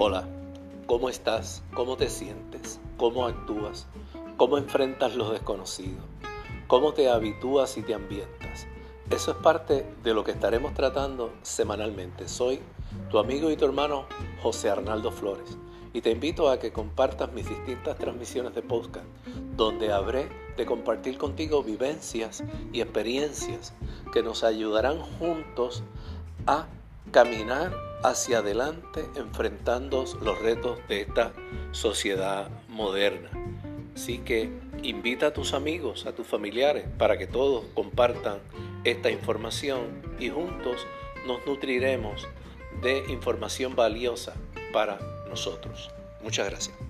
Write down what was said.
Hola, ¿cómo estás? ¿Cómo te sientes? ¿Cómo actúas? ¿Cómo enfrentas lo desconocido? ¿Cómo te habitúas y te ambientas? Eso es parte de lo que estaremos tratando semanalmente. Soy tu amigo y tu hermano José Arnaldo Flores y te invito a que compartas mis distintas transmisiones de podcast donde habré de compartir contigo vivencias y experiencias que nos ayudarán juntos a caminar hacia adelante enfrentando los retos de esta sociedad moderna. Así que invita a tus amigos, a tus familiares, para que todos compartan esta información y juntos nos nutriremos de información valiosa para nosotros. Muchas gracias.